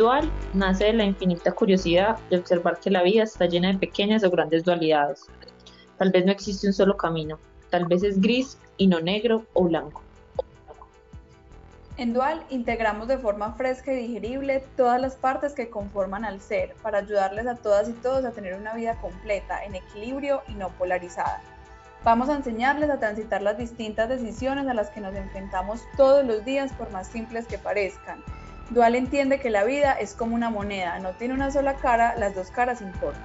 Dual nace de la infinita curiosidad de observar que la vida está llena de pequeñas o grandes dualidades. Tal vez no existe un solo camino, tal vez es gris y no negro o blanco. En Dual integramos de forma fresca y digerible todas las partes que conforman al ser para ayudarles a todas y todos a tener una vida completa, en equilibrio y no polarizada. Vamos a enseñarles a transitar las distintas decisiones a las que nos enfrentamos todos los días por más simples que parezcan. Dual entiende que la vida es como una moneda, no tiene una sola cara, las dos caras importan.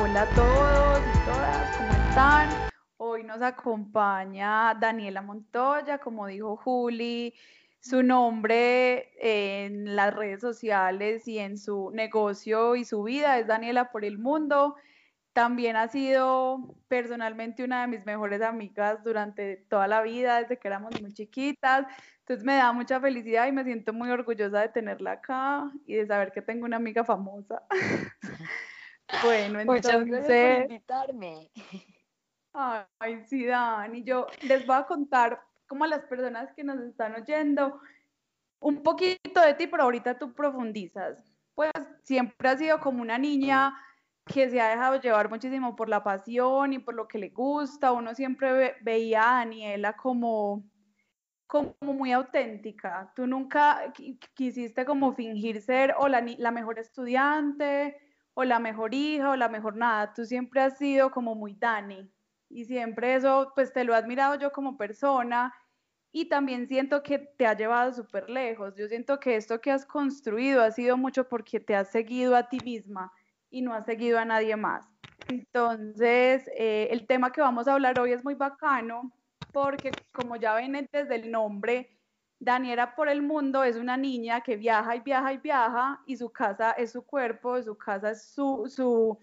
Hola a todos y todas, ¿cómo están? Hoy nos acompaña Daniela Montoya, como dijo Juli, su nombre en las redes sociales y en su negocio y su vida es Daniela por el Mundo. También ha sido personalmente una de mis mejores amigas durante toda la vida, desde que éramos muy chiquitas. Entonces me da mucha felicidad y me siento muy orgullosa de tenerla acá y de saber que tengo una amiga famosa. bueno, entonces... Muchas gracias por invitarme. Ay, sí, Dani, yo les voy a contar como a las personas que nos están oyendo un poquito de ti, pero ahorita tú profundizas. Pues siempre has sido como una niña que se ha dejado llevar muchísimo por la pasión y por lo que le gusta. Uno siempre veía a Daniela como, como muy auténtica. Tú nunca quisiste como fingir ser o la, la mejor estudiante o la mejor hija o la mejor nada. Tú siempre has sido como muy Dani y siempre eso, pues te lo he admirado yo como persona y también siento que te ha llevado súper lejos. Yo siento que esto que has construido ha sido mucho porque te has seguido a ti misma y no has seguido a nadie más. Entonces, eh, el tema que vamos a hablar hoy es muy bacano porque como ya ven desde el nombre, Daniela por el mundo es una niña que viaja y viaja y viaja y su casa es su cuerpo, su casa es su, su,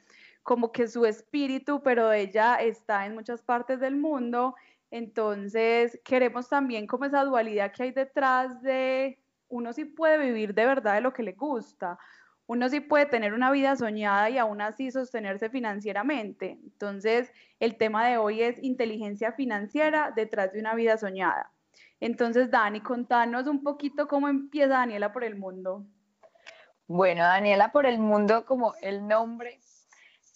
como que su espíritu, pero ella está en muchas partes del mundo. Entonces, queremos también como esa dualidad que hay detrás de uno sí puede vivir de verdad de lo que le gusta, uno sí puede tener una vida soñada y aún así sostenerse financieramente. Entonces, el tema de hoy es inteligencia financiera detrás de una vida soñada. Entonces, Dani, contanos un poquito cómo empieza Daniela por el mundo. Bueno, Daniela por el mundo, como el nombre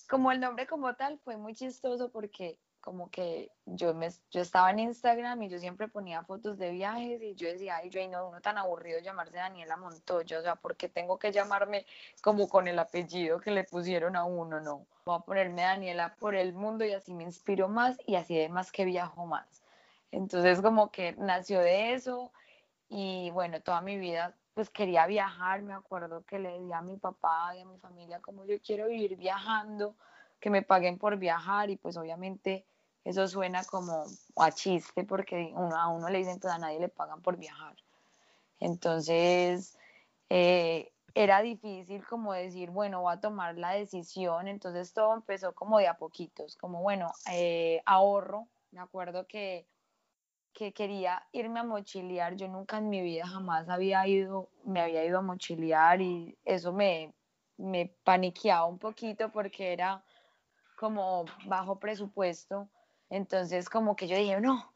como el nombre como tal fue muy chistoso porque como que yo, me, yo estaba en Instagram y yo siempre ponía fotos de viajes y yo decía, ay, yo no, uno tan aburrido llamarse Daniela Montoya, o sea, ¿por qué tengo que llamarme como con el apellido que le pusieron a uno? No, voy a ponerme Daniela por el mundo y así me inspiro más y así además que viajo más. Entonces como que nació de eso y bueno, toda mi vida pues quería viajar, me acuerdo que le di a mi papá y a mi familia como yo quiero vivir viajando, que me paguen por viajar y pues obviamente eso suena como a chiste porque a uno le dicen pues a nadie le pagan por viajar. Entonces eh, era difícil como decir, bueno, voy a tomar la decisión, entonces todo empezó como de a poquitos, como bueno, eh, ahorro, me acuerdo que que quería irme a mochilear. Yo nunca en mi vida jamás había ido, me había ido a mochilear y eso me, me paniqueaba un poquito porque era como bajo presupuesto. Entonces como que yo dije, no,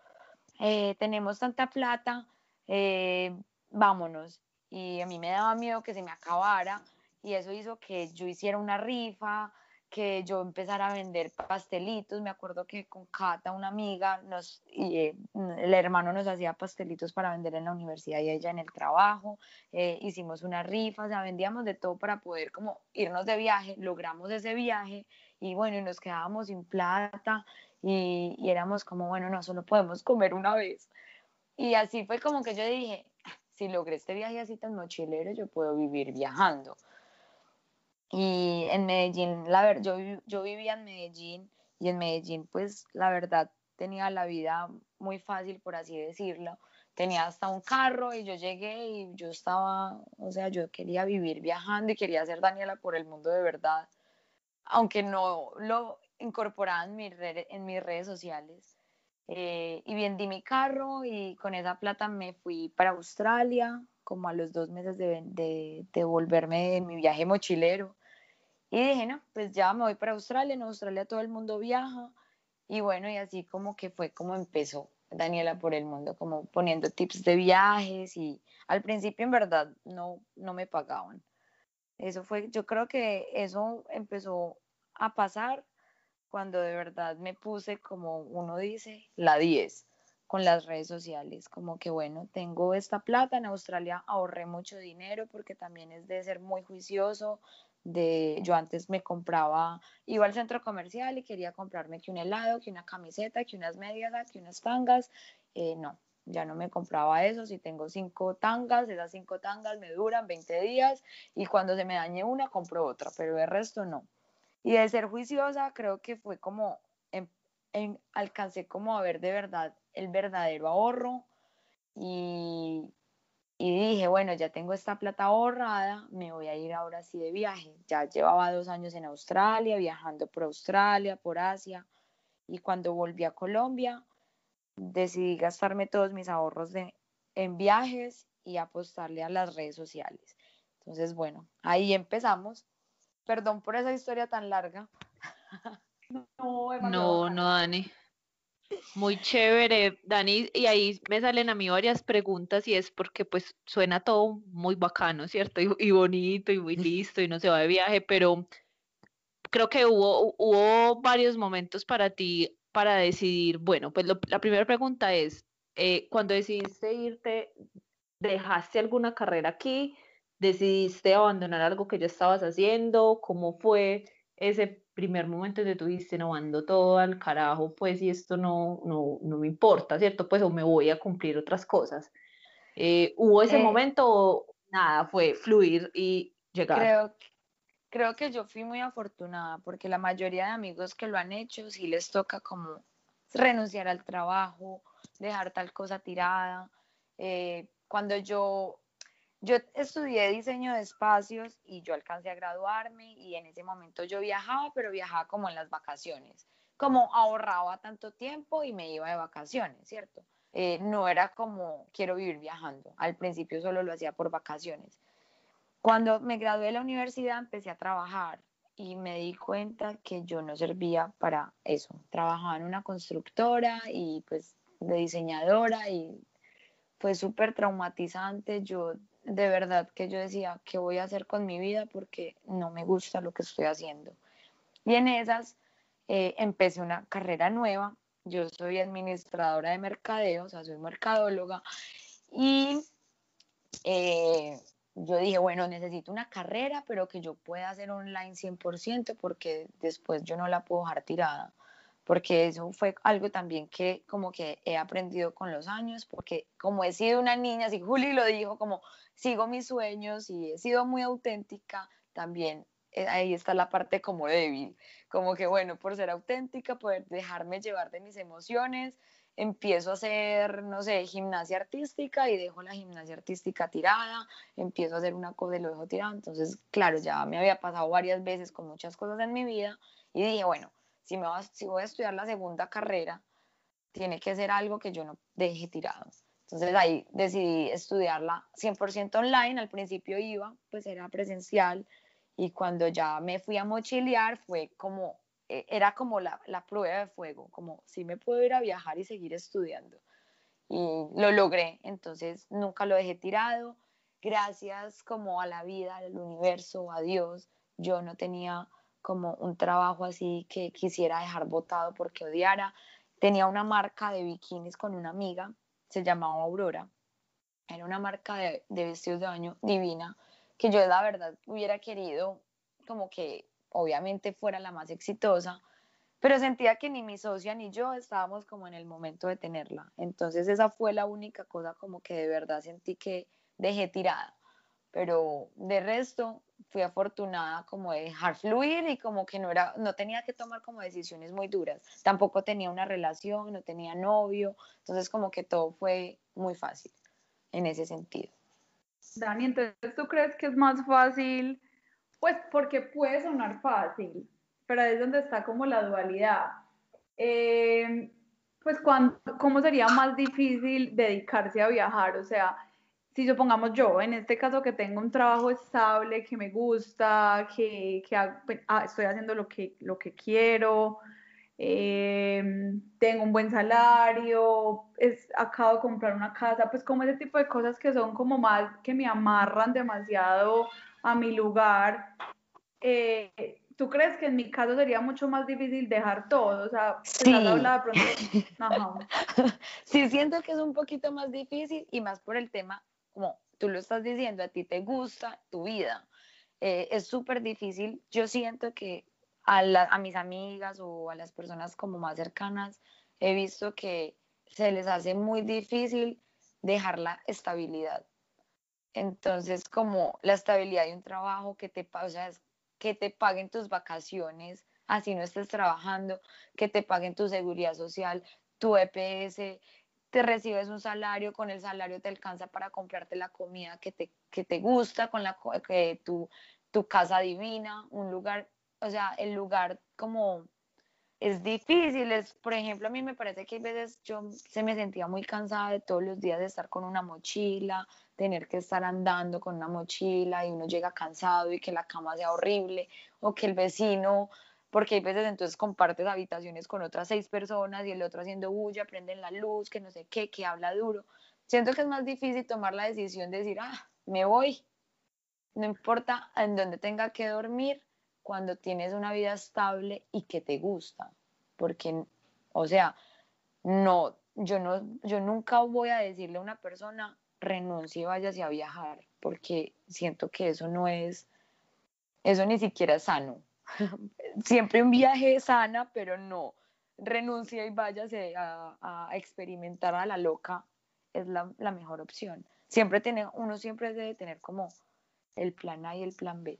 eh, tenemos tanta plata, eh, vámonos. Y a mí me daba miedo que se me acabara y eso hizo que yo hiciera una rifa, que yo empezara a vender pastelitos. Me acuerdo que con Cata, una amiga, nos, y, eh, el hermano nos hacía pastelitos para vender en la universidad y ella en el trabajo. Hicimos una rifa, o sea, vendíamos de todo para poder como irnos de viaje. Logramos ese viaje y bueno, y nos quedábamos sin plata y, éramos como, bueno, no, solo podemos comer una vez. Y así fue como que yo dije, si logré este viaje así tan mochilero, yo puedo vivir viajando. Y en Medellín, la ver, yo, yo vivía en Medellín y en Medellín pues la verdad tenía la vida muy fácil, por así decirlo. Tenía hasta un carro y yo llegué y yo estaba, o sea, yo quería vivir viajando y quería ser Daniela por el mundo de verdad, aunque no lo incorporaba en, mi en mis redes sociales. Eh, y vendí mi carro y con esa plata me fui para Australia, como a los dos meses de, de, de volverme de mi viaje mochilero. Y dije, no, pues ya me voy para Australia, en Australia todo el mundo viaja. Y bueno, y así como que fue como empezó. Daniela por el mundo, como poniendo tips de viajes y al principio en verdad no, no me pagaban. Eso fue, yo creo que eso empezó a pasar cuando de verdad me puse, como uno dice, la 10 con las redes sociales, como que bueno, tengo esta plata, en Australia ahorré mucho dinero porque también es de ser muy juicioso, de yo antes me compraba, iba al centro comercial y quería comprarme que un helado, que una camiseta, que unas medias, que unas tangas, eh, no, ya no me compraba eso, si tengo cinco tangas, esas cinco tangas me duran 20 días y cuando se me dañe una compro otra, pero el resto no. Y de ser juiciosa creo que fue como, en, alcancé como a ver de verdad el verdadero ahorro y, y dije, bueno, ya tengo esta plata ahorrada, me voy a ir ahora sí de viaje. Ya llevaba dos años en Australia, viajando por Australia, por Asia, y cuando volví a Colombia, decidí gastarme todos mis ahorros de, en viajes y apostarle a las redes sociales. Entonces, bueno, ahí empezamos. Perdón por esa historia tan larga. No, no, no, Dani. Muy chévere, Dani, y ahí me salen a mí varias preguntas y es porque pues suena todo muy bacano, ¿cierto? Y, bonito y muy listo y no se va de viaje, pero creo que hubo, hubo varios momentos para ti para decidir, bueno, pues la primera pregunta es, eh, cuando decidiste irte, ¿dejaste alguna carrera aquí? ¿Decidiste abandonar algo que ya estabas haciendo? ¿Cómo fue ese primer momento tú dijiste, no, ando todo al carajo, pues, y esto no, no, no me importa, ¿cierto? Pues, o me voy a cumplir otras cosas. Eh, ¿Hubo ese eh, momento o nada, fue fluir y llegar? Creo, creo que yo fui muy afortunada porque la mayoría de amigos que lo han hecho sí les toca como renunciar al trabajo, dejar tal cosa tirada. Eh, cuando yo yo estudié diseño de espacios y yo alcancé a graduarme y en ese momento yo viajaba, pero viajaba como en las vacaciones, como ahorraba tanto tiempo y me iba de vacaciones, ¿cierto? Eh, no era como quiero vivir viajando, al principio solo lo hacía por vacaciones. Cuando me gradué de la universidad empecé a trabajar y me di cuenta que yo no servía para eso. Trabajaba en una constructora y pues de diseñadora y fue súper traumatizante. Yo de verdad que yo decía, ¿qué voy a hacer con mi vida? Porque no me gusta lo que estoy haciendo. Y en esas eh, empecé una carrera nueva. Yo soy administradora de mercadeo, o sea, soy mercadóloga. Y eh, yo dije, bueno, necesito una carrera, pero que yo pueda hacer online 100% porque después yo no la puedo dejar tirada porque eso fue algo también que como que he aprendido con los años, porque como he sido una niña, así Juli lo dijo, como sigo mis sueños y he sido muy auténtica, también eh, ahí está la parte como débil, como que bueno, por ser auténtica, poder dejarme llevar de mis emociones, empiezo a hacer, no sé, gimnasia artística y dejo la gimnasia artística tirada, empiezo a hacer una cosa y lo dejo tirado, entonces claro, ya me había pasado varias veces con muchas cosas en mi vida y dije, bueno, si, me si voy a estudiar la segunda carrera, tiene que ser algo que yo no deje tirado. Entonces ahí decidí estudiarla 100% online. Al principio iba, pues era presencial y cuando ya me fui a mochilear fue como, e, era como la, la prueba de fuego, como si me puedo ir a viajar y seguir estudiando. Y lo logré, entonces nunca lo dejé tirado. Gracias como a la vida, al universo, a Dios, yo no tenía como un trabajo así que quisiera dejar botado porque odiara. Tenía una marca de bikinis con una amiga, se llamaba Aurora. Era una marca de, vestidos de baño divina, que yo la verdad hubiera querido como que obviamente fuera la más exitosa, pero sentía que ni mi socia ni yo estábamos como en el momento de tenerla. Entonces esa fue la única cosa como que de verdad sentí que dejé tirada. Pero de resto, fui afortunada como de dejar fluir y como que no era, no tenía que tomar como decisiones muy duras. Tampoco tenía una relación, no tenía novio, entonces como que todo fue muy fácil en ese sentido. Dani, entonces tú crees que es más fácil, pues porque puede sonar fácil, pero ahí es donde está como la dualidad. Eh, pues cuando, ¿cómo sería más difícil dedicarse a viajar? O sea, si supongamos yo, en este caso que tengo un trabajo estable, que me gusta, que, que pues, ah, estoy haciendo lo que, lo que quiero, em, tengo un buen salario, es, acabo de comprar una casa, pues como ese tipo de cosas que son como más, que me amarran demasiado a mi lugar. Eh, ¿Tú crees que en mi caso sería mucho más difícil dejar todo? O sea, pues, sí. pronto... sí, siento que es un poquito más difícil y más por el tema, como tú lo estás diciendo, a ti te gusta tu vida. Eh, es súper difícil. Yo siento que a, mis amigas o a las personas como más cercanas, he visto que se les hace muy difícil dejar la estabilidad. Entonces, como la estabilidad de un trabajo que te, o sea, que te paguen tus vacaciones, así no estés trabajando, que te paguen tu seguridad social, tu EPS, te recibes un salario, con el salario te alcanza para comprarte la comida que te, que te gusta, con la que tu, tu casa divina, un lugar o sea, el lugar como es difícil, es, por ejemplo, a mí me parece que hay veces yo se me sentía muy cansada de todos los días de estar con una mochila, tener que estar andando con una mochila y uno llega cansado y que la cama sea horrible o que el vecino, porque hay veces entonces compartes habitaciones con otras seis personas y el otro haciendo bulla, prenden la luz, que no sé qué, que habla duro. Siento que es más difícil tomar la decisión de decir, ah, me voy, no importa en dónde tenga que dormir, cuando tienes una vida estable y que te gusta, porque, o sea, no, yo no, yo nunca voy a decirle a una persona renuncie y váyase a viajar, porque siento que eso no es, eso ni siquiera es sano. Siempre un viaje sana, pero no, renuncie y váyase a, a experimentar a la loca es la, la, mejor opción. Siempre tiene, uno siempre debe tener como el plan A y el plan B.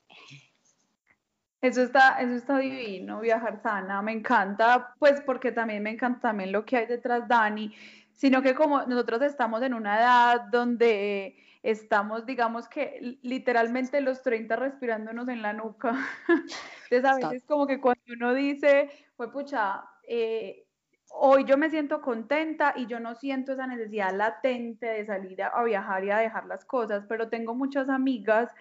Eso está, eso está divino, viajar sana, me encanta, pues porque también me encanta también lo que hay detrás, Dani, sino que como nosotros estamos en una edad donde estamos, digamos que literalmente los 30 respirándonos en la nuca, entonces a veces como que cuando uno dice, pues pucha, eh, hoy yo me siento contenta y yo no siento esa necesidad latente de salir a viajar y a dejar las cosas, pero tengo muchas amigas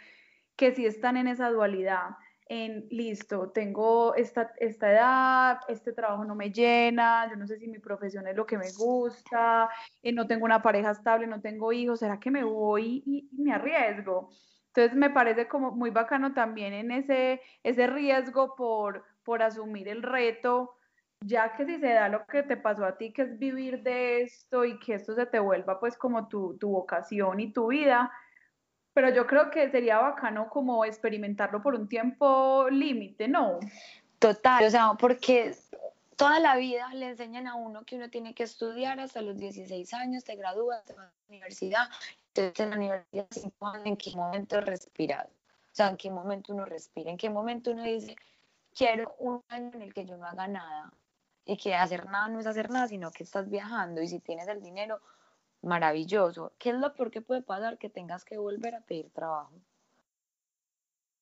que sí están en esa dualidad en, listo, tengo esta, esta edad, este trabajo no me llena, yo no sé si mi profesión es lo que me gusta, eh, no tengo una pareja estable, no tengo hijos, ¿será que me voy y, me arriesgo? Entonces me parece como muy bacano también en ese, ese riesgo por, por asumir el reto, ya que si se da lo que te pasó a ti, que es vivir de esto y que esto se te vuelva pues como tu, tu vocación y tu vida, pero yo creo que sería bacano como experimentarlo por un tiempo límite, ¿no? Total, o sea, porque toda la vida le enseñan a uno que uno tiene que estudiar hasta los 16 años, te gradúas, te vas a la universidad, entonces en la universidad se en qué momento respirar, o sea, en qué momento uno respira, en qué momento uno dice, quiero un año en el que yo no haga nada, y que hacer nada no es hacer nada, sino que estás viajando, y si tienes el dinero, maravilloso. ¿Qué es lo peor que puede pasar? Que tengas que volver a pedir trabajo.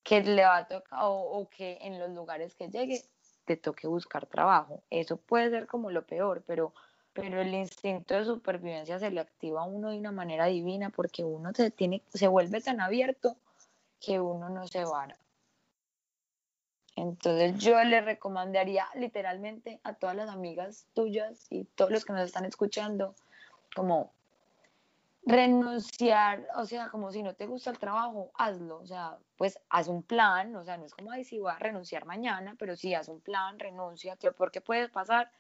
Que le va a tocar, o, que en los lugares que llegue te toque buscar trabajo. Eso puede ser como lo peor, pero, pero el instinto de supervivencia se le activa a uno de una manera divina porque uno se, tiene, se vuelve tan abierto que uno no se vara. Entonces yo le recomendaría literalmente a todas las amigas tuyas y todos los que nos están escuchando, como renunciar, o sea, como si no te gusta el trabajo, hazlo, o sea, pues haz un plan, o sea, no es como, ay, si voy a renunciar mañana, pero sí, haz un plan, renuncia, porque puede pasar,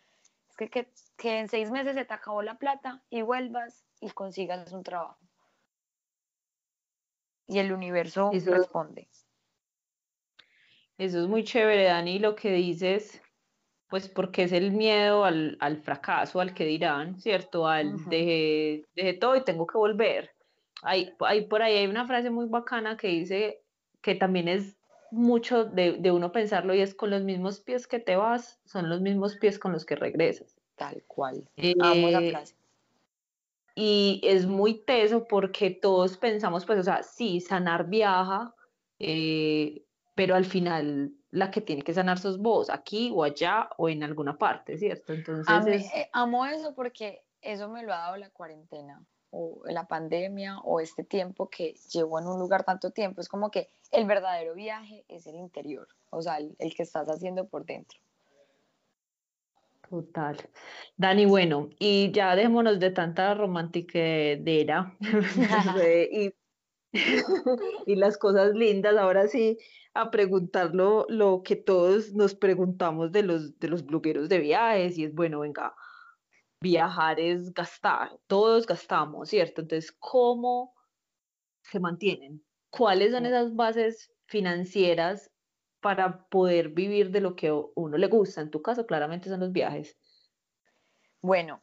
es que, que, que, en seis meses se te acabó la plata y vuelvas y consigas un trabajo. Y el universo responde. Eso es muy chévere, Dani, lo que dices, pues porque es el miedo al, fracaso, al que dirán, ¿cierto? Al de dejé, todo y tengo que volver. Hay, hay, por ahí hay una frase muy bacana que dice que también es mucho de, uno pensarlo y es con los mismos pies que te vas, son los mismos pies con los que regresas. Tal cual. Amo esa eh, frase. Y es muy teso porque todos pensamos, pues, o sea, sí, sanar viaja, eh, pero al final la que tiene que sanar sos vos, aquí o allá o en alguna parte, ¿cierto? Entonces... Eh, amo eso porque eso me lo ha dado la cuarentena o la pandemia o este tiempo que llevo en un lugar tanto tiempo. Es como que el verdadero viaje es el interior, o sea, el, que estás haciendo por dentro. Total. Dani, bueno, y ya dejémonos de tanta romantiquedera y, y las cosas lindas, ahora sí, a preguntar lo, que todos nos preguntamos de los, de los blogueros de viajes, y es, bueno, venga, viajar es gastar, todos gastamos, ¿cierto? Entonces, ¿cómo se mantienen? ¿Cuáles son esas bases financieras para poder vivir de lo que uno le gusta. En tu caso, claramente son los viajes. Bueno,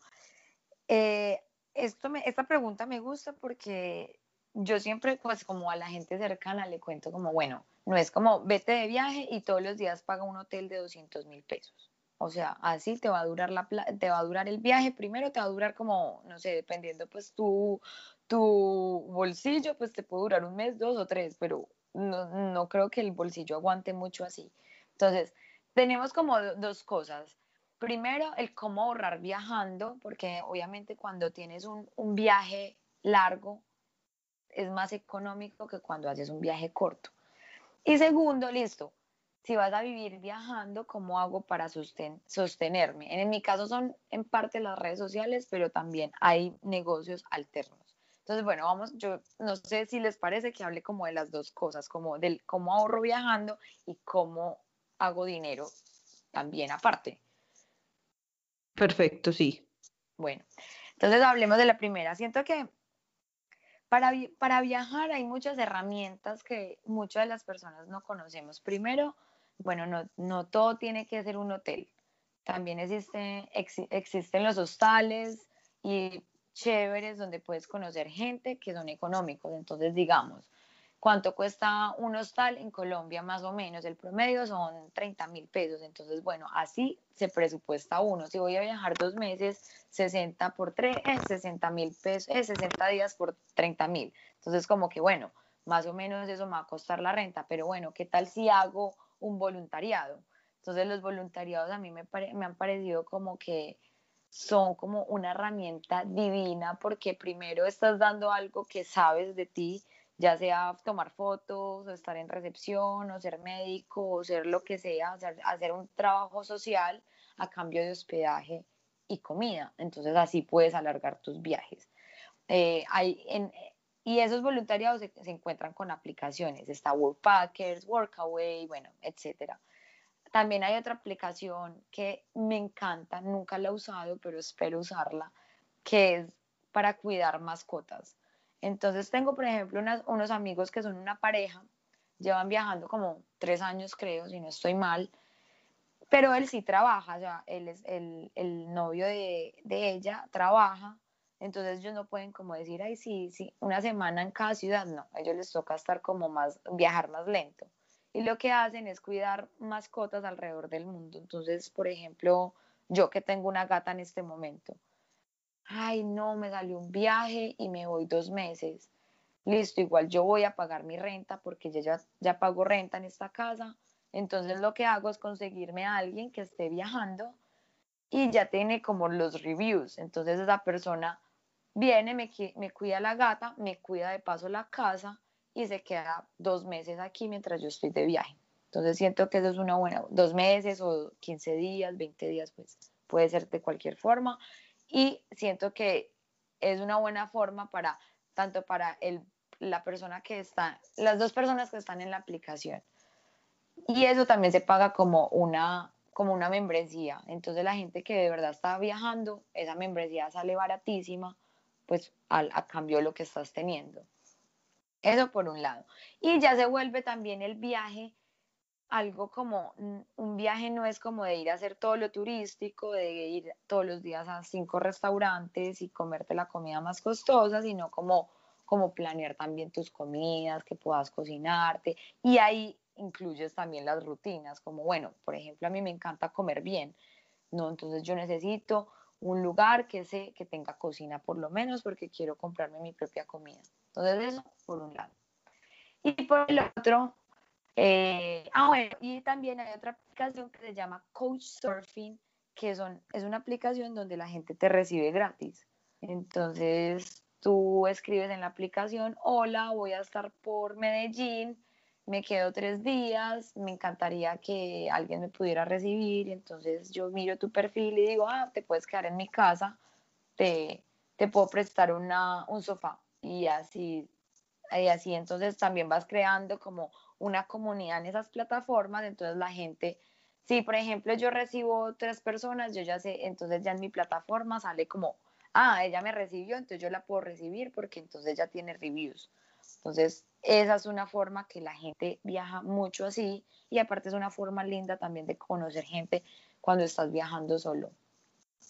eh, esto me, esta pregunta me gusta porque yo siempre, pues como a la gente cercana le cuento como, bueno, no es como vete de viaje y todos los días paga un hotel de 200 mil pesos. O sea, así te va a durar la te va a durar el viaje. Primero te va a durar como, no sé, dependiendo pues tu, tu bolsillo, pues te puede durar un mes, dos o tres, pero no, creo que el bolsillo aguante mucho así. Entonces, tenemos como dos cosas. Primero, el cómo ahorrar viajando, porque obviamente cuando tienes un, un viaje largo es más económico que cuando haces un viaje corto. Y segundo, listo, si vas a vivir viajando, ¿cómo hago para sostenerme? En mi caso son en parte las redes sociales, pero también hay negocios alternos. Entonces, bueno, vamos, yo no sé si les parece que hable como de las dos cosas, como del cómo ahorro viajando y cómo hago dinero también aparte. Perfecto, sí. Bueno, entonces hablemos de la primera. Siento que para, para viajar hay muchas herramientas que muchas de las personas no conocemos. Primero, bueno, no, no todo tiene que ser un hotel. También existe, existen los hostales y chéveres donde puedes conocer gente que son económicos. Entonces, digamos, ¿cuánto cuesta un hostal en Colombia más o menos? El promedio son 30 mil pesos. Entonces, bueno, así se presupuesta uno. Si voy a viajar dos meses, 60 por 3 es 60 mil pesos, es 60 días por 30 mil. Entonces, como que bueno, más o menos eso me va a costar la renta, pero bueno, ¿qué tal si hago un voluntariado? Entonces, los voluntariados a mí me, me han parecido como que son como una herramienta divina porque primero estás dando algo que sabes de ti, ya sea tomar fotos, o estar en recepción, o ser médico, o ser lo que sea, hacer un trabajo social a cambio de hospedaje y comida. Entonces así puedes alargar tus viajes. Eh, hay y esos voluntariados se, se, encuentran con aplicaciones. Está Workpackers, Workaway, bueno, etcétera. También hay otra aplicación que me encanta, nunca la he usado, pero espero usarla, que es para cuidar mascotas. Entonces tengo, por ejemplo, unos amigos que son una pareja, llevan viajando como tres años, creo, si no estoy mal, pero él sí trabaja, o sea, él es el, novio de, de, ella, trabaja, entonces ellos no pueden como decir, ay, sí, sí, una semana en cada ciudad, no, a ellos les toca estar como más, viajar más lento y lo que hacen es cuidar mascotas alrededor del mundo. Entonces, por ejemplo, yo que tengo una gata en este momento, ay, no, me salió un viaje y me voy dos meses. Listo, igual yo voy a pagar mi renta porque ya, ya pago renta en esta casa. Entonces lo que hago es conseguirme a alguien que esté viajando y ya tiene como los reviews. Entonces esa persona viene, me, me cuida la gata, me cuida de paso la casa y se queda dos meses aquí mientras yo estoy de viaje. Entonces siento que eso es una buena, dos meses o 15 días, 20 días, pues puede ser de cualquier forma. Y siento que es una buena forma para, tanto para el, la persona que está, las dos personas que están en la aplicación. Y eso también se paga como una, como una membresía. Entonces la gente que de verdad está viajando, esa membresía sale baratísima, pues a cambio de lo que estás teniendo. Eso por un lado. Y ya se vuelve también el viaje algo como un viaje no es como de ir a hacer todo lo turístico, de ir todos los días a cinco restaurantes y comerte la comida más costosa, sino como, como planear también tus comidas, que puedas cocinarte. Y ahí incluyes también las rutinas, como bueno, por ejemplo, a mí me encanta comer bien, ¿no? Entonces yo necesito un lugar que, sé, que tenga cocina por lo menos porque quiero comprarme mi propia comida. Entonces, eso por un lado. Y por el otro, eh, ah, bueno, y también hay otra aplicación que se llama Coach Surfing, que son, es una aplicación donde la gente te recibe gratis. Entonces, tú escribes en la aplicación, hola, voy a estar por Medellín, me quedo tres días, me encantaría que alguien me pudiera recibir, entonces yo miro tu perfil y digo, ah, te puedes quedar en mi casa, te, te puedo prestar una, un sofá y así, y así entonces también vas creando como una comunidad en esas plataformas, entonces la gente, si por ejemplo yo recibo tres personas, yo ya sé, entonces ya en mi plataforma sale como, ah, ella me recibió, entonces yo la puedo recibir porque entonces ya tiene reviews. Entonces, esa es una forma que la gente viaja mucho así y aparte es una forma linda también de conocer gente cuando estás viajando solo.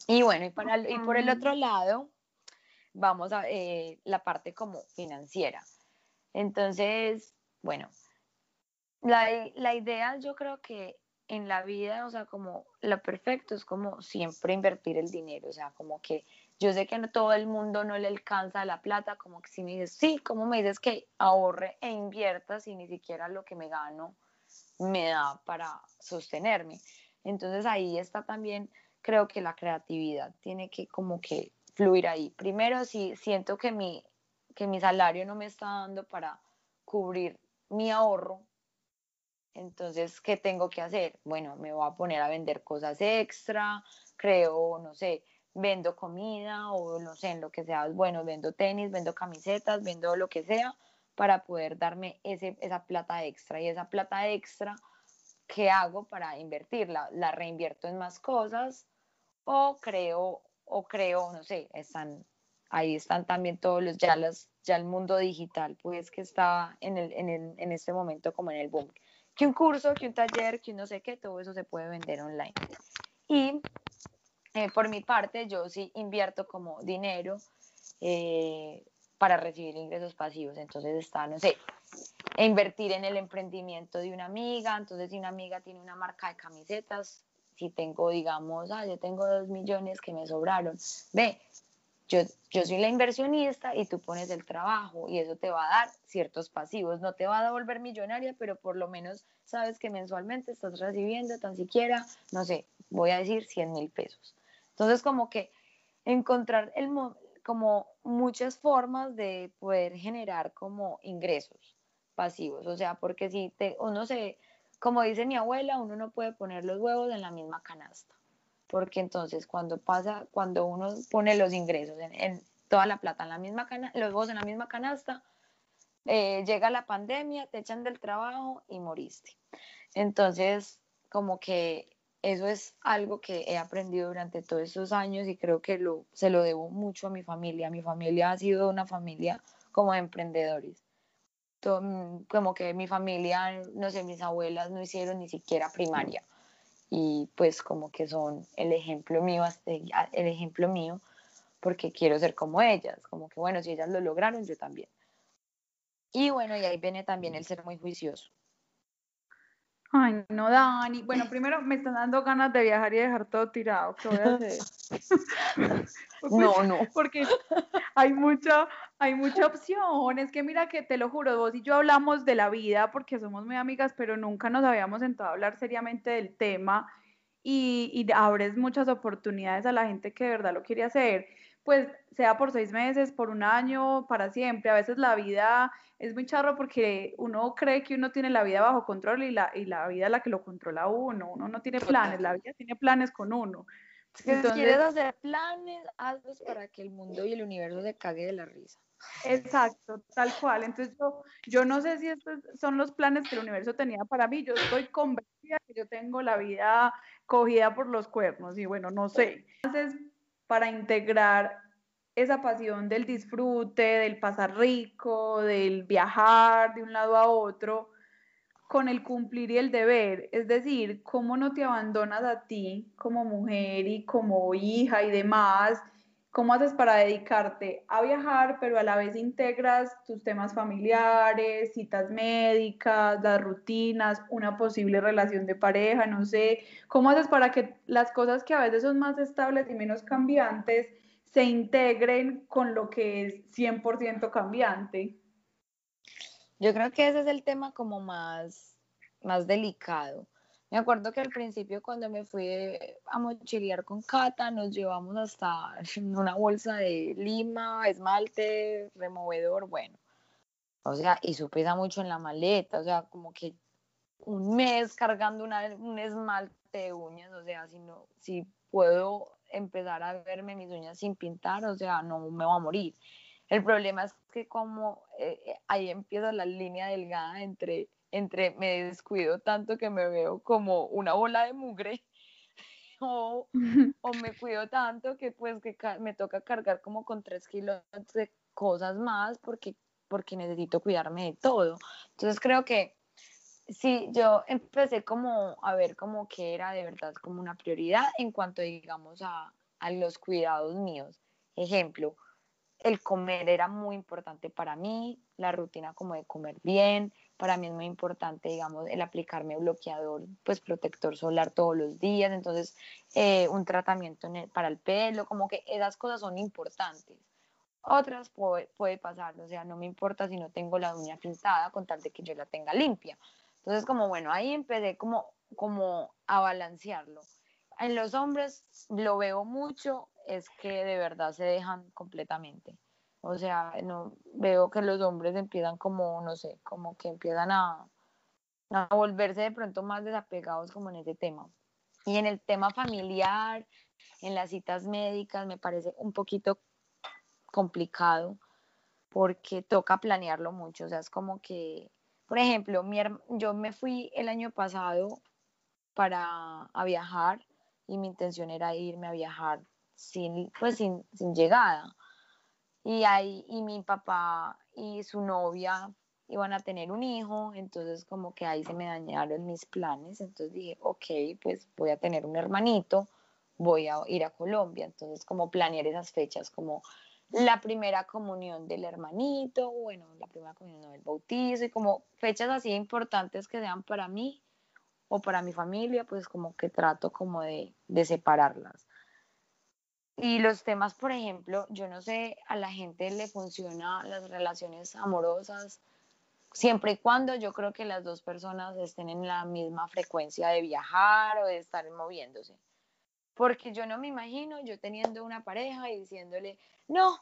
Y bueno, y, para, y por el otro lado, vamos a eh, la parte como financiera. Entonces, bueno, la, la idea yo creo que en la vida, o sea, como lo perfecto es como siempre invertir el dinero, o sea, como que yo sé que no todo el mundo no le alcanza la plata, como que si me dices, sí, como me dices que ahorre e invierta si ni siquiera lo que me gano me da para sostenerme. Entonces ahí está también, creo que la creatividad tiene que como que fluir ahí. Primero, si siento que mi, que mi salario no me está dando para cubrir mi ahorro, entonces, ¿qué tengo que hacer? Bueno, me voy a poner a vender cosas extra, creo, no sé, vendo comida o no sé, en lo que sea, bueno, vendo tenis, vendo camisetas, vendo lo que sea para poder darme ese, esa plata extra. Y esa plata extra, ¿qué hago para invertirla? La reinvierto en más cosas o creo, o creo, no sé, están, ahí están también todos los, ya, las, ya el mundo digital, pues que está en, el, en, el, en este momento como en el boom. Que un curso, que un taller, que no sé qué, todo eso se puede vender online. Y eh, por mi parte, yo sí invierto como dinero eh, para recibir ingresos pasivos. Entonces está, no sé, invertir en el emprendimiento de una amiga. Entonces, si una amiga tiene una marca de camisetas, si tengo, digamos, ah, yo tengo dos millones que me sobraron, ve, yo, yo soy la inversionista y tú pones el trabajo y eso te va a dar ciertos pasivos. No te va a devolver millonaria, pero por lo menos sabes que mensualmente estás recibiendo tan siquiera, no sé, voy a decir 100 mil pesos. Entonces, como que encontrar el, como muchas formas de poder generar como ingresos pasivos, o sea, porque si te, uno se, como dice mi abuela, uno no puede poner los huevos en la misma canasta, porque entonces cuando pasa, cuando uno pone los ingresos en, toda la plata en la misma canasta, los huevos en la misma canasta, eh, llega la pandemia, te echan del trabajo y moriste. Entonces, como que eso es algo que he aprendido durante todos estos años y creo que lo, se lo debo mucho a mi familia. Mi familia ha sido una familia como de emprendedores. Mm, como que mi familia, no sé, mis abuelas no hicieron ni siquiera primaria y pues como que son el ejemplo mío, el ejemplo mío porque quiero ser como ellas, como que bueno, si ellas lo lograron, yo también. Y bueno, y ahí viene también el ser muy juicioso. Ay, no, Dani. Bueno, primero me están dando ganas de viajar y dejar todo tirado. ¿Qué voy a hacer? no, no. Porque hay mucha, hay mucha opción. Es que mira que te lo juro, vos y yo hablamos de la vida porque somos muy amigas, pero nunca nos habíamos sentado a hablar seriamente del tema y, y abres muchas oportunidades a la gente que de verdad lo quiere hacer pues sea por seis meses, por un año, para siempre. A veces la vida es muy charro porque uno cree que uno tiene la vida bajo control y la, y la vida es la que lo controla uno. Uno no tiene planes, la vida tiene planes con uno. Si quieres hacer planes, hazlos para que el mundo y el universo se cague de la risa. Exacto, tal cual. Entonces yo, yo no sé si estos son los planes que el universo tenía para mí. Yo estoy convencida que yo tengo la vida cogida por los cuernos y bueno, no sé. Entonces, para integrar esa pasión del disfrute, del pasar rico, del viajar de un lado a otro, con el cumplir y el deber. Es decir, cómo no te abandonas a ti como mujer y como hija y demás. ¿Cómo haces para dedicarte a viajar, pero a la vez integras tus temas familiares, citas médicas, las rutinas, una posible relación de pareja, no sé? ¿Cómo haces para que las cosas que a veces son más estables y menos cambiantes se integren con lo que es 100% cambiante. Yo creo que ese es el tema como más, más delicado. Me acuerdo que al principio cuando me fui a mochilear con Cata, nos llevamos hasta una bolsa de lima, esmalte, removedor, bueno. O sea, y eso pesa mucho en la maleta, o sea, como que un mes cargando una, un esmalte de uñas, o sea, si, no, si puedo empezar a verme mis uñas sin pintar, o sea, no me voy a morir. El problema es que como eh, eh, ahí empieza la línea delgada entre, entre me descuido tanto que me veo como una bola de mugre o, o me cuido tanto que pues que me toca cargar como con tres kilos de cosas más porque, porque necesito cuidarme de todo. Entonces creo que sí, yo empecé como a ver como que era de verdad como una prioridad en cuanto, digamos, a, a los cuidados míos. Ejemplo, el comer era muy importante para mí, la rutina como de comer bien, para mí es muy importante, digamos, el aplicarme bloqueador, pues protector solar todos los días, entonces eh, un tratamiento para el pelo, como que esas cosas son importantes. Otras puede, puede pasar, o sea, no me importa si no tengo la uña pintada con tal de que yo la tenga limpia. Entonces, como bueno, ahí empecé como, como a balancearlo. En los hombres lo veo mucho, es que de verdad se dejan completamente. O sea, no veo que los hombres empiezan como, no sé, como que empiezan a, a volverse de pronto más desapegados como en ese tema. Y en el tema familiar, en las citas médicas, me parece un poquito complicado porque toca planearlo mucho. O sea, es como que por ejemplo, yo me fui el año pasado para a viajar y mi intención era irme a viajar sin, pues sin, llegada. Y ahí, y mi papá y su novia iban a tener un hijo, entonces como que ahí se me dañaron mis planes, entonces dije, ok, pues voy a tener un hermanito, voy a ir a Colombia, entonces como planear esas fechas, como la primera comunión del hermanito, bueno, la primera comunión del bautizo y como fechas así importantes que sean para mí o para mi familia, pues como que trato como de, de separarlas. Y los temas, por ejemplo, yo no sé, a la gente le funciona las relaciones amorosas siempre y cuando yo creo que las dos personas estén en la misma frecuencia de viajar o de estar moviéndose. Porque yo no me imagino yo teniendo una pareja y diciéndole, no,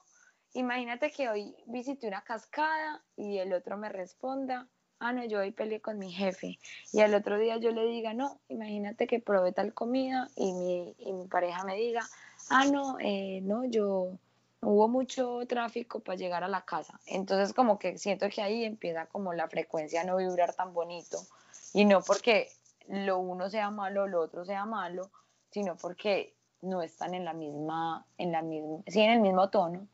imagínate que hoy visité una cascada y el otro me responda, ah, no, yo hoy peleé con mi jefe. Y al otro día yo le diga, no, imagínate que probé tal comida y mi, y mi pareja me diga, ah, no, eh, no, yo hubo mucho tráfico para llegar a la casa. Entonces como que siento que ahí empieza como la frecuencia a no vibrar tan bonito. Y no porque lo uno sea malo o lo otro sea malo, sino porque no están en la misma, en la misma, sí en el mismo tono.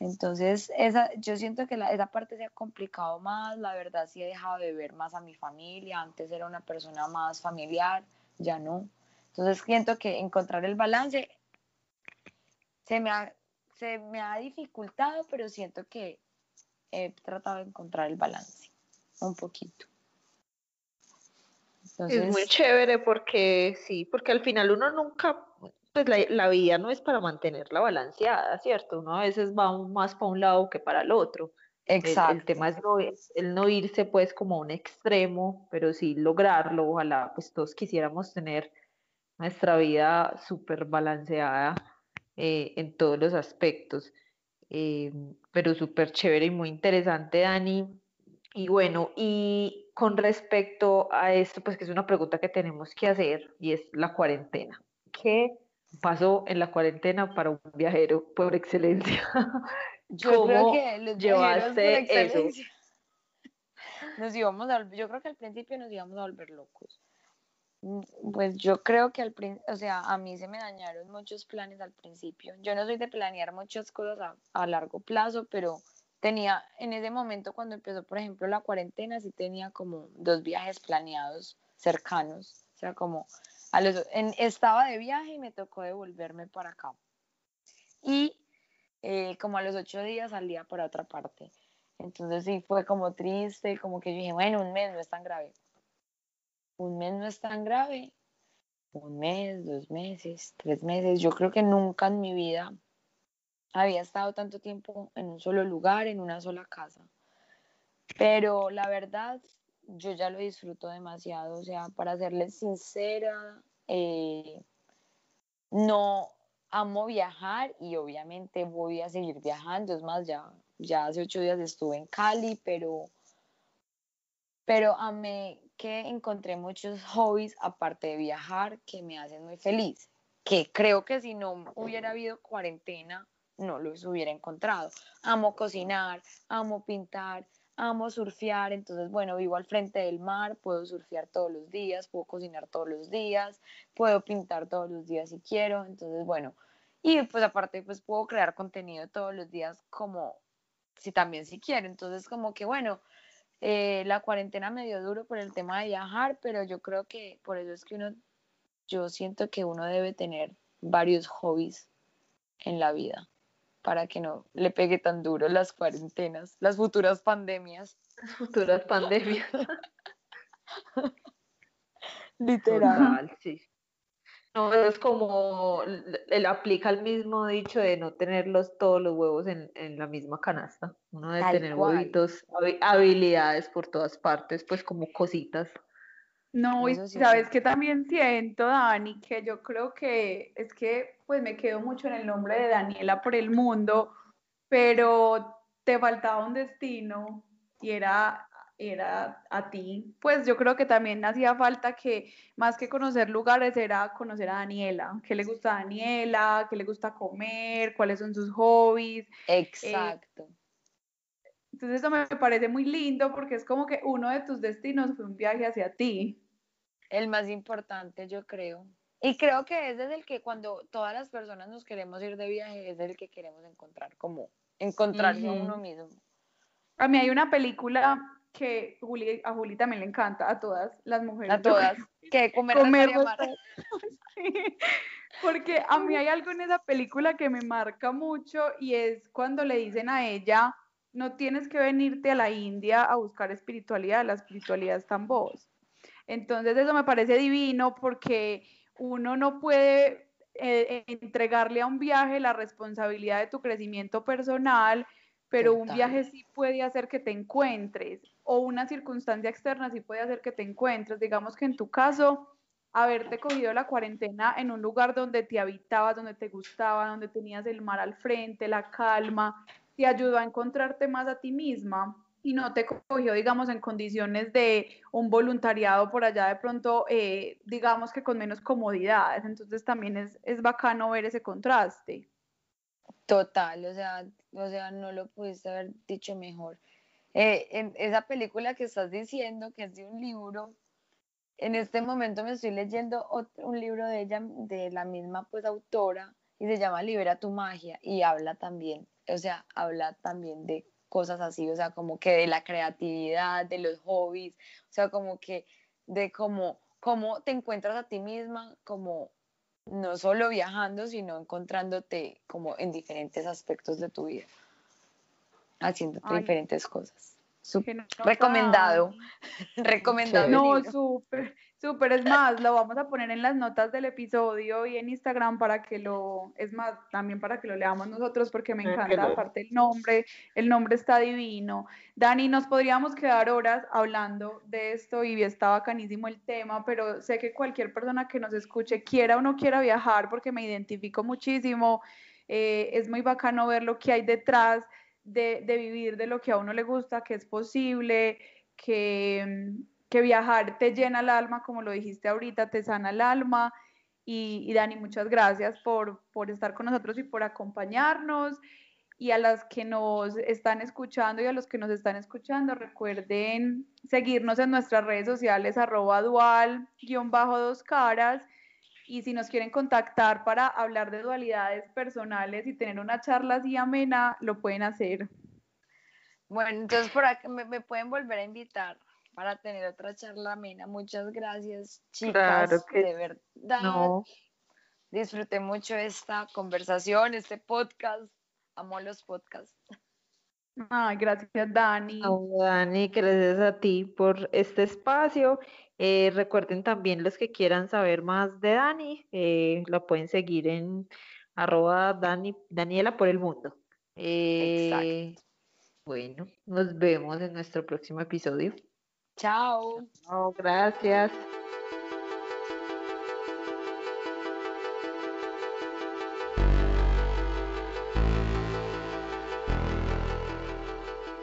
Entonces, esa, yo siento que esa parte se ha complicado más, la verdad sí he dejado de ver más a mi familia, antes era una persona más familiar, ya no. Entonces siento que encontrar el balance se me ha, se me ha dificultado, pero siento que he tratado de encontrar el balance un poquito es muy chévere porque sí, porque al final uno nunca, pues la, vida no es para mantenerla balanceada, ¿cierto? Uno a veces va más para un lado que para el otro. Exacto. El, tema es no, el no irse pues como a un extremo, pero sí lograrlo. Ojalá pues todos quisiéramos tener nuestra vida súper balanceada eh, en todos los aspectos. Eh, pero súper chévere y muy interesante, Dani. Y bueno, y con respecto a esto, pues que es una pregunta que tenemos que hacer y es la cuarentena. ¿Qué pasó en la cuarentena para un viajero por excelencia? Yo creo que los llevaste eso? Nos íbamos a, yo creo que al principio nos íbamos a volver locos. Pues yo creo que al principio, o sea, a mí se me dañaron muchos planes al principio. Yo no soy de planear muchas cosas a, a largo plazo, pero tenía en ese momento cuando empezó, por ejemplo, la cuarentena, sí tenía como dos viajes planeados cercanos, o sea, como a los, en, estaba de viaje y me tocó devolverme para acá. Y eh, como a los ocho días salía para otra parte. Entonces sí fue como triste, como que yo dije, bueno, un mes no es tan grave. Un mes no es tan grave. Un mes, dos meses, tres meses. Yo creo que nunca en mi vida había estado tanto tiempo en un solo lugar, en una sola casa. Pero la verdad, yo ya lo disfruto demasiado. O sea, para serles sincera, eh, no amo viajar y obviamente voy a seguir viajando. Es más, ya ya hace ocho días estuve en Cali, pero, pero amé que encontré muchos hobbies aparte de viajar que me hacen muy feliz, que creo que si no hubiera habido cuarentena, no los hubiera encontrado. Amo cocinar, amo pintar, amo surfear, entonces bueno, vivo al frente del mar, puedo surfear todos los días, puedo cocinar todos los días, puedo pintar todos los días si quiero, entonces bueno, y pues aparte pues puedo crear contenido todos los días como si también si quiero, entonces como que bueno, eh, la cuarentena me dio duro por el tema de viajar, pero yo creo que por eso es que uno, yo siento que uno debe tener varios hobbies en la vida para que no le pegue tan duro las cuarentenas, las futuras pandemias. Las futuras pandemias. Literal. sí. No, es como, él aplica el mismo dicho de no tenerlos todos los huevos en, la misma canasta. Uno debe tener huevitos, habilidades por todas partes, pues como cositas. No, y sabes que también siento, Dani, que yo creo que es que pues me quedo mucho en el nombre de Daniela por el mundo, pero te faltaba un destino y era, era a ti. Pues yo creo que también hacía falta que más que conocer lugares era conocer a Daniela, qué le gusta a Daniela, qué le gusta comer, cuáles son sus hobbies. Eh, Exacto. entonces eso me parece muy lindo porque es como que uno de tus destinos fue un viaje hacia ti. El más importante, yo creo. Y creo que es desde el que cuando todas las personas nos queremos ir de viaje, es el que queremos encontrar, como encontrarse a uno mismo. A mí hay una película que a Juli también le encanta, a todas las mujeres. A todas. Que comer, comer Porque a mí hay algo en esa película que me marca mucho y es cuando le dicen a ella, no tienes que venirte a la India a buscar espiritualidad, la espiritualidad está en vos. Entonces eso me parece divino porque uno no puede eh, entregarle a un viaje la responsabilidad de tu crecimiento personal, pero un viaje sí puede hacer que te encuentres o una circunstancia externa sí puede hacer que te encuentres. Digamos que en tu caso, haberte cogido la cuarentena en un lugar donde te habitabas, donde te gustaba, donde tenías el mar al frente, la calma, te ayudó a encontrarte más a ti misma y no te cogió, digamos, en condiciones de un voluntariado por allá de pronto, eh, digamos que con menos comodidades. Entonces también es, es bacano ver ese contraste. Total, o sea, o sea, no lo pudiste haber dicho mejor. Eh, en esa película que estás diciendo, que es de un libro, en este momento me estoy leyendo otro, un libro de ella, de la misma pues autora, y se llama Libera tu magia, y habla también, o sea, habla también de cosas así, o sea, como que de la creatividad, de los hobbies, o sea, como que de cómo, cómo te encuentras a ti misma, como no solo viajando, sino encontrándote como en diferentes aspectos de tu vida, haciendo diferentes cosas. recomendado, recomendado. No, súper. Súper, es más, lo vamos a poner en las notas del episodio y en Instagram para que lo, es más, también para que lo leamos nosotros porque me encanta, aparte el nombre, el nombre está divino. Dani, nos podríamos quedar horas hablando de esto y está bacanísimo el tema, pero sé que cualquier persona que nos escuche, quiera o no quiera viajar, porque me identifico muchísimo, eh, es muy bacano ver lo que hay detrás de, de vivir de lo que a uno le gusta, que es posible, que que viajar te llena el alma, como lo dijiste ahorita, te sana el alma. Y, Dani, muchas gracias por, por estar con nosotros y por acompañarnos. Y a las que nos están escuchando y a los que nos están escuchando, recuerden seguirnos en nuestras redes sociales, arroba dual, guion. Y si nos quieren contactar para hablar de dualidades personales y tener una charla así amena, lo pueden hacer. Bueno, entonces por acá me pueden volver a invitar para tener otra charla amena. Muchas gracias, chicas. de verdad. No. Disfruté mucho esta conversación, este podcast. Amo los podcasts. Ay, gracias, Dani. Dani, gracias a ti por este espacio. Eh, recuerden también los que quieran saber más de Dani, eh, lo pueden seguir en arroba Dani, Daniela por el mundo. Eh, bueno, nos vemos en nuestro próximo episodio. Chao. Oh, gracias.